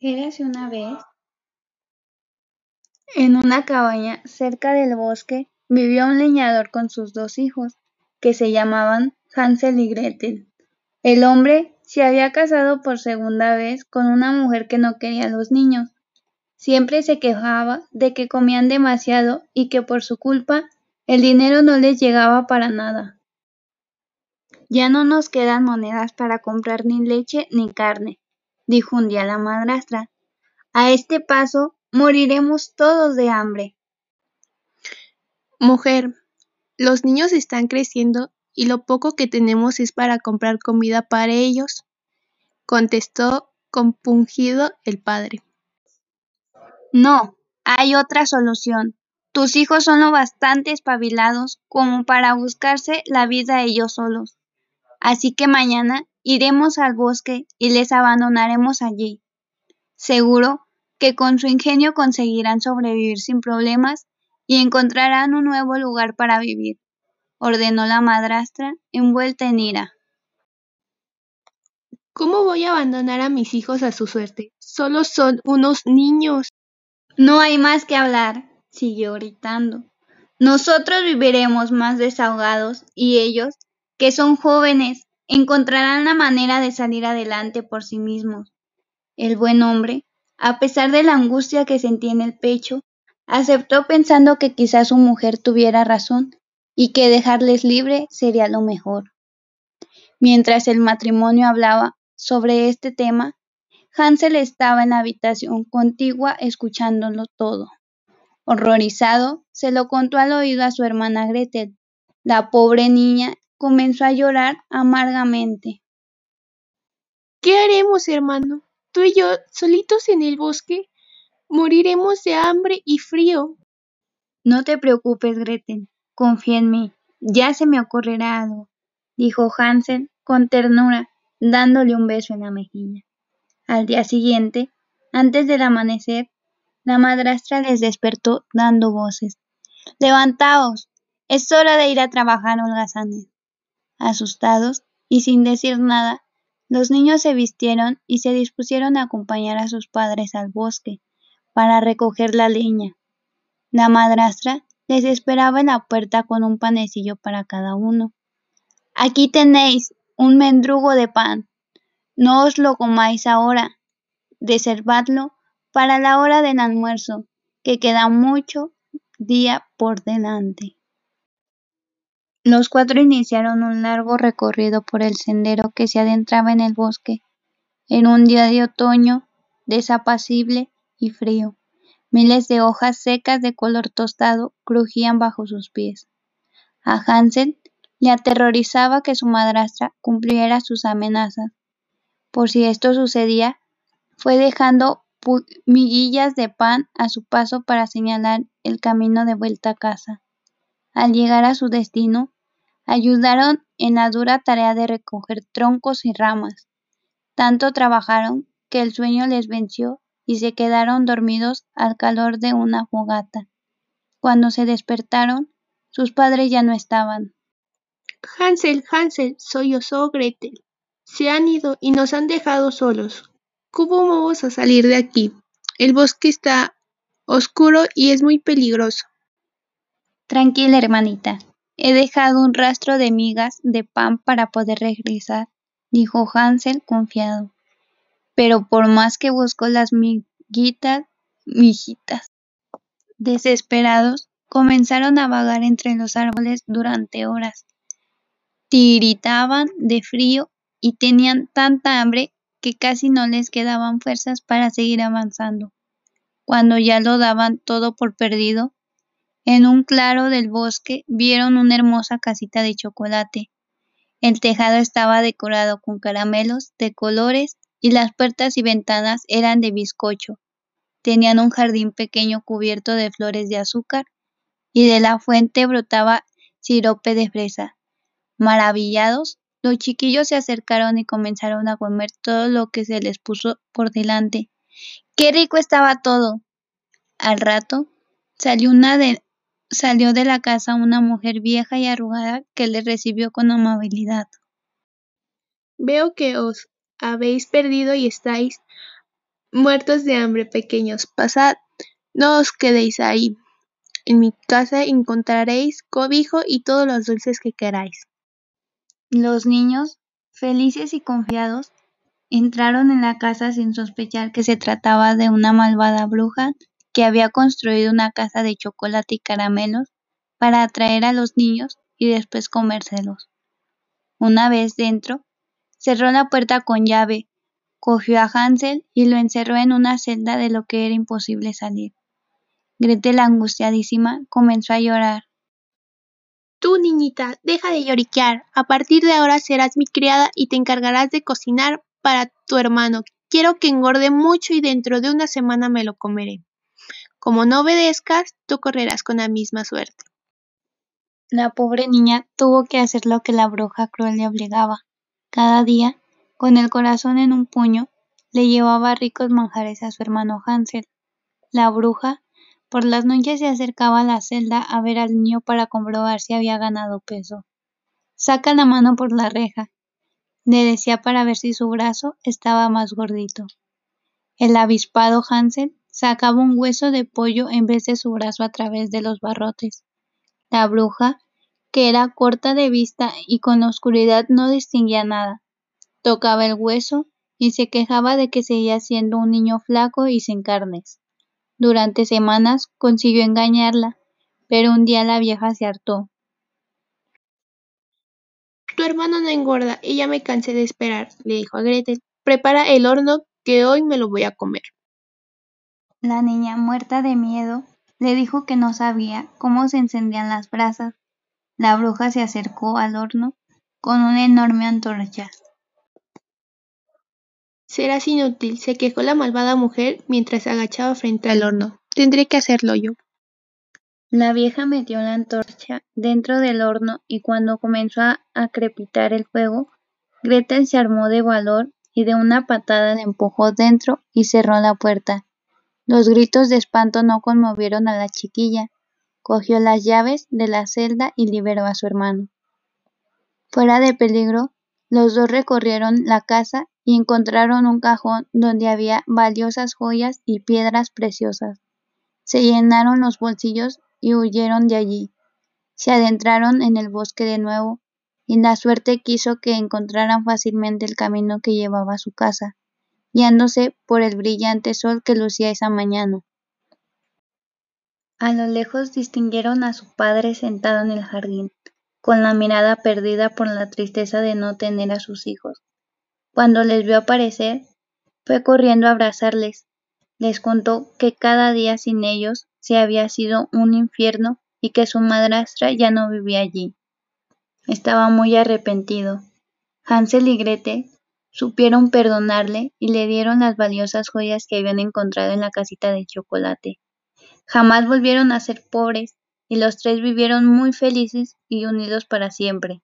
Érase una vez, en una cabaña cerca del bosque, vivía un leñador con sus dos hijos, que se llamaban Hansel y Gretel. El hombre se había casado por segunda vez con una mujer que no quería a los niños. Siempre se quejaba de que comían demasiado y que por su culpa el dinero no les llegaba para nada. Ya no nos quedan monedas para comprar ni leche ni carne, dijo un día la madrastra. A este paso moriremos todos de hambre. Mujer, los niños están creciendo y lo poco que tenemos es para comprar comida para ellos, contestó compungido el padre. No, hay otra solución. Tus hijos son lo bastante espabilados como para buscarse la vida ellos solos. Así que mañana iremos al bosque y les abandonaremos allí. Seguro que con su ingenio conseguirán sobrevivir sin problemas y encontrarán un nuevo lugar para vivir, ordenó la madrastra, envuelta en ira. ¿Cómo voy a abandonar a mis hijos a su suerte? Solo son unos niños. No hay más que hablar, siguió gritando. Nosotros viviremos más desahogados y ellos, que son jóvenes, encontrarán la manera de salir adelante por sí mismos. El buen hombre, a pesar de la angustia que sentía en el pecho, aceptó pensando que quizás su mujer tuviera razón y que dejarles libre sería lo mejor. Mientras el matrimonio hablaba sobre este tema, Hansel estaba en la habitación contigua escuchándolo todo. Horrorizado, se lo contó al oído a su hermana Gretel. La pobre niña comenzó a llorar amargamente. ¿Qué haremos, hermano? Tú y yo, solitos en el bosque, moriremos de hambre y frío. No te preocupes, Gretel, confía en mí, ya se me ocurrirá algo, dijo Hansel con ternura, dándole un beso en la mejilla. Al día siguiente, antes del amanecer, la madrastra les despertó dando voces. Levantaos, es hora de ir a trabajar, holgazanes. Asustados y sin decir nada, los niños se vistieron y se dispusieron a acompañar a sus padres al bosque para recoger la leña. La madrastra les esperaba en la puerta con un panecillo para cada uno. Aquí tenéis un mendrugo de pan. No os lo comáis ahora. Reservadlo para la hora del almuerzo, que queda mucho día por delante. Los cuatro iniciaron un largo recorrido por el sendero que se adentraba en el bosque, en un día de otoño desapacible y frío. Miles de hojas secas de color tostado crujían bajo sus pies. A Hansel le aterrorizaba que su madrastra cumpliera sus amenazas. Por si esto sucedía, fue dejando miguillas de pan a su paso para señalar el camino de vuelta a casa. Al llegar a su destino, ayudaron en la dura tarea de recoger troncos y ramas. Tanto trabajaron que el sueño les venció y se quedaron dormidos al calor de una fogata. Cuando se despertaron, sus padres ya no estaban. Hansel, Hansel, sollozó Gretel. Se han ido y nos han dejado solos. ¿Cómo vamos a salir de aquí? El bosque está oscuro y es muy peligroso. Tranquila, hermanita, He dejado un rastro de migas de pan para poder regresar, dijo Hansel confiado. Pero por más que buscó las miguitas, mijitas. Desesperados, comenzaron a vagar entre los árboles durante horas. Tiritaban de frío y tenían tanta hambre que casi no les quedaban fuerzas para seguir avanzando. Cuando ya lo daban todo por perdido, en un claro del bosque vieron una hermosa casita de chocolate. El tejado estaba decorado con caramelos de colores y las puertas y ventanas eran de bizcocho. Tenían un jardín pequeño cubierto de flores de azúcar y de la fuente brotaba sirope de fresa. Maravillados, los chiquillos se acercaron y comenzaron a comer todo lo que se les puso por delante. ¡Qué rico estaba todo! Al rato salió una de Salió de la casa una mujer vieja y arrugada que le recibió con amabilidad. Veo que os habéis perdido y estáis Muertos de hambre, pequeños, pasad, no os quedéis ahí. En mi casa encontraréis cobijo y todos los dulces que queráis. Los niños, felices y confiados, entraron en la casa sin sospechar que se trataba de una malvada bruja que había construido una casa de chocolate y caramelos para atraer a los niños y después comérselos. Una vez dentro, cerró la puerta con llave, cogió a Hansel y lo encerró en una celda de lo que era imposible salir. Gretel, angustiadísima, comenzó a llorar. Tú, niñita, deja de lloriquear. A partir de ahora serás mi criada y te encargarás de cocinar para tu hermano. Quiero que engorde mucho y dentro de una semana me lo comeré. Como no obedezcas, tú correrás con la misma suerte. La pobre niña tuvo que hacer lo que la bruja cruel le obligaba. Cada día, con el corazón en un puño, le llevaba ricos manjares a su hermano Hansel. La bruja, por las noches se acercaba a la celda a ver al niño para comprobar si había ganado peso. Saca la mano por la reja. Le decía para ver si su brazo estaba más gordito. El avispado Hansel sacaba un hueso de pollo en vez de su brazo a través de los barrotes. La bruja, que era corta de vista y con la oscuridad no distinguía nada, tocaba el hueso y se quejaba de que seguía siendo un niño flaco y sin carnes. Durante semanas consiguió engañarla, pero un día la vieja se hartó. Tu hermano no engorda y ya me cansé de esperar, le dijo a Gretel. Prepara el horno que hoy me lo voy a comer. La niña, muerta de miedo, le dijo que no sabía cómo se encendían las brasas. La bruja se acercó al horno con una enorme antorcha. Serás inútil, se quejó la malvada mujer mientras se agachaba frente al horno. Tendré que hacerlo yo. La vieja metió la antorcha dentro del horno y cuando comenzó a crepitar el fuego, Gretel se armó de valor y de una patada le empujó dentro y cerró la puerta. Los gritos de espanto no conmovieron a la chiquilla. Cogió las llaves de la celda y liberó a su hermano. Fuera de peligro, los dos recorrieron la casa y encontraron un cajón donde había valiosas joyas y piedras preciosas. Se llenaron los bolsillos y huyeron de allí. Se adentraron en el bosque de nuevo, y la suerte quiso que encontraran fácilmente el camino que llevaba a su casa guiándose por el brillante sol que lucía esa mañana. A lo lejos distinguieron a su padre sentado en el jardín, con la mirada perdida por la tristeza de no tener a sus hijos. Cuando les vio aparecer, fue corriendo a abrazarles. Les contó que cada día sin ellos se había sido un infierno y que su madrastra ya no vivía allí. Estaba muy arrepentido. Hansel y Grete supieron perdonarle y le dieron las valiosas joyas que habían encontrado en la casita de chocolate. Jamás volvieron a ser pobres y los tres vivieron muy felices y unidos para siempre.